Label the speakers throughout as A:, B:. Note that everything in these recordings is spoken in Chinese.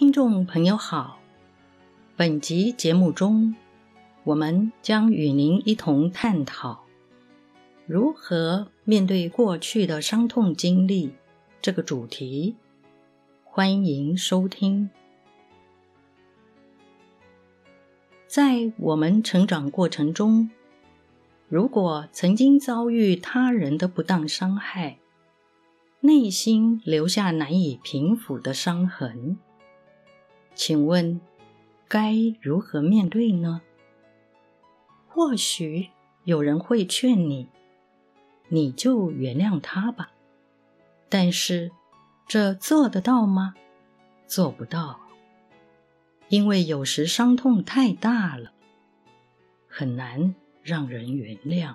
A: 听众朋友好，本集节目中，我们将与您一同探讨如何面对过去的伤痛经历这个主题。欢迎收听。在我们成长过程中，如果曾经遭遇他人的不当伤害，内心留下难以平抚的伤痕。请问，该如何面对呢？或许有人会劝你，你就原谅他吧。但是，这做得到吗？做不到，因为有时伤痛太大了，很难让人原谅。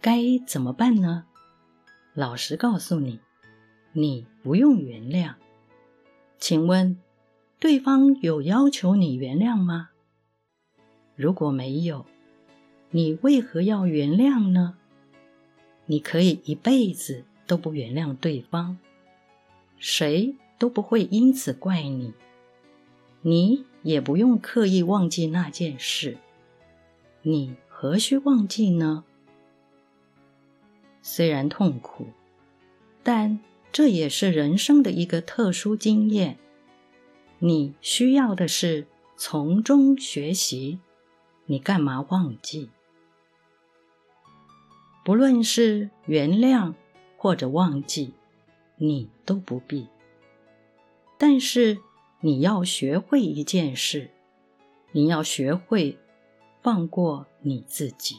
A: 该怎么办呢？老实告诉你，你不用原谅。请问，对方有要求你原谅吗？如果没有，你为何要原谅呢？你可以一辈子都不原谅对方，谁都不会因此怪你，你也不用刻意忘记那件事，你何须忘记呢？虽然痛苦，但……这也是人生的一个特殊经验，你需要的是从中学习。你干嘛忘记？不论是原谅或者忘记，你都不必。但是你要学会一件事，你要学会放过你自己。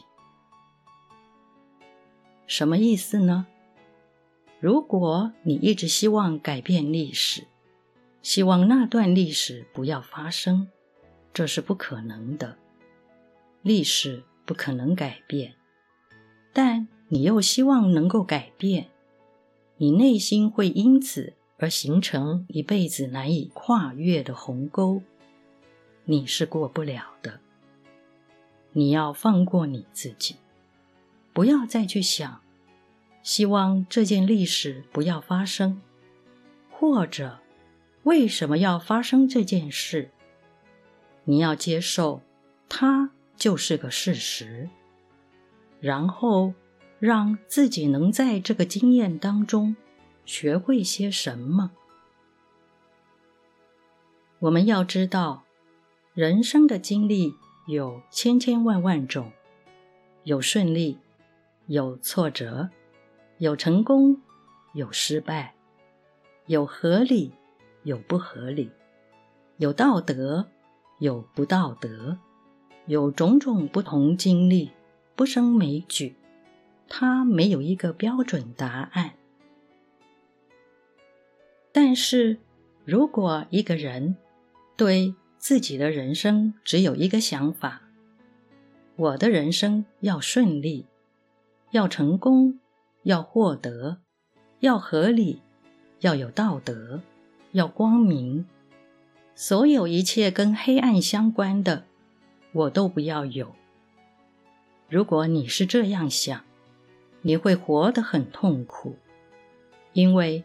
A: 什么意思呢？如果你一直希望改变历史，希望那段历史不要发生，这是不可能的。历史不可能改变，但你又希望能够改变，你内心会因此而形成一辈子难以跨越的鸿沟，你是过不了的。你要放过你自己，不要再去想。希望这件历史不要发生，或者为什么要发生这件事？你要接受它就是个事实，然后让自己能在这个经验当中学会些什么。我们要知道，人生的经历有千千万万种，有顺利，有挫折。有成功，有失败，有合理，有不合理，有道德，有不道德，有种种不同经历，不胜枚举。它没有一个标准答案。但是，如果一个人对自己的人生只有一个想法：我的人生要顺利，要成功。要获得，要合理，要有道德，要光明，所有一切跟黑暗相关的，我都不要有。如果你是这样想，你会活得很痛苦，因为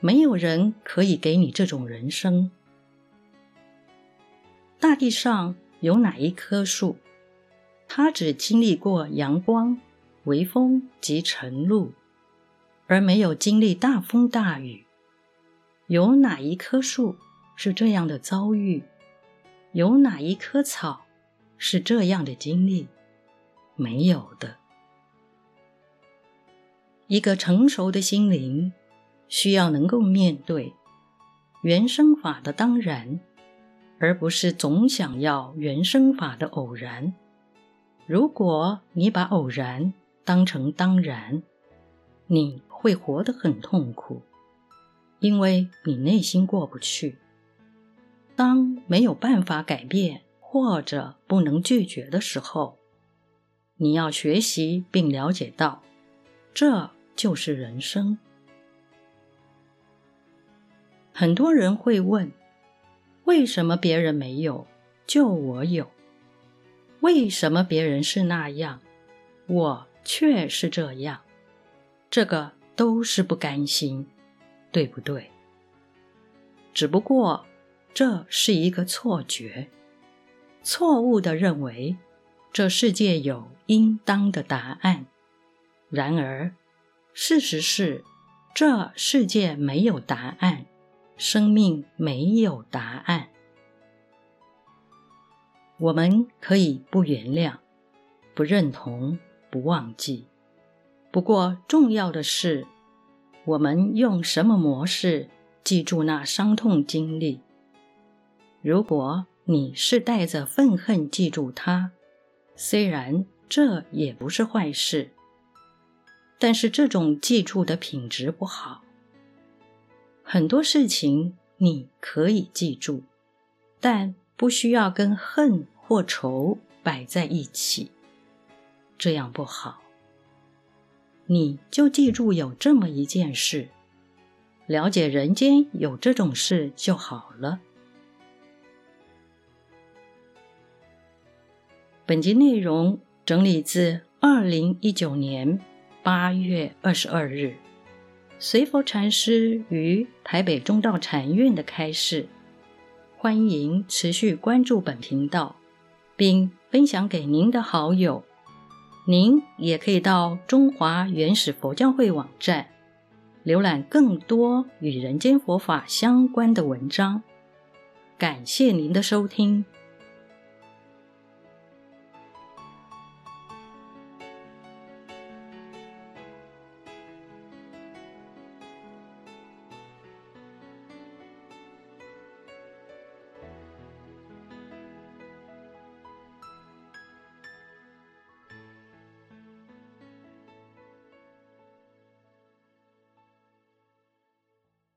A: 没有人可以给你这种人生。大地上有哪一棵树，它只经历过阳光？微风及晨露，而没有经历大风大雨。有哪一棵树是这样的遭遇？有哪一棵草是这样的经历？没有的。一个成熟的心灵需要能够面对原生法的当然，而不是总想要原生法的偶然。如果你把偶然，当成当然，你会活得很痛苦，因为你内心过不去。当没有办法改变或者不能拒绝的时候，你要学习并了解到，这就是人生。很多人会问：为什么别人没有，就我有？为什么别人是那样，我？却是这样，这个都是不甘心，对不对？只不过这是一个错觉，错误的认为这世界有应当的答案。然而，事实是，这世界没有答案，生命没有答案。我们可以不原谅、不认同、不忘记。不过，重要的是，我们用什么模式记住那伤痛经历？如果你是带着愤恨记住它，虽然这也不是坏事，但是这种记住的品质不好。很多事情你可以记住，但不需要跟恨。或仇摆在一起，这样不好。你就记住有这么一件事，了解人间有这种事就好了。本集内容整理自二零一九年八月二十二日，随佛禅师于台北中道禅院的开示。欢迎持续关注本频道。并分享给您的好友。您也可以到中华原始佛教会网站浏览更多与人间佛法相关的文章。感谢您的收听。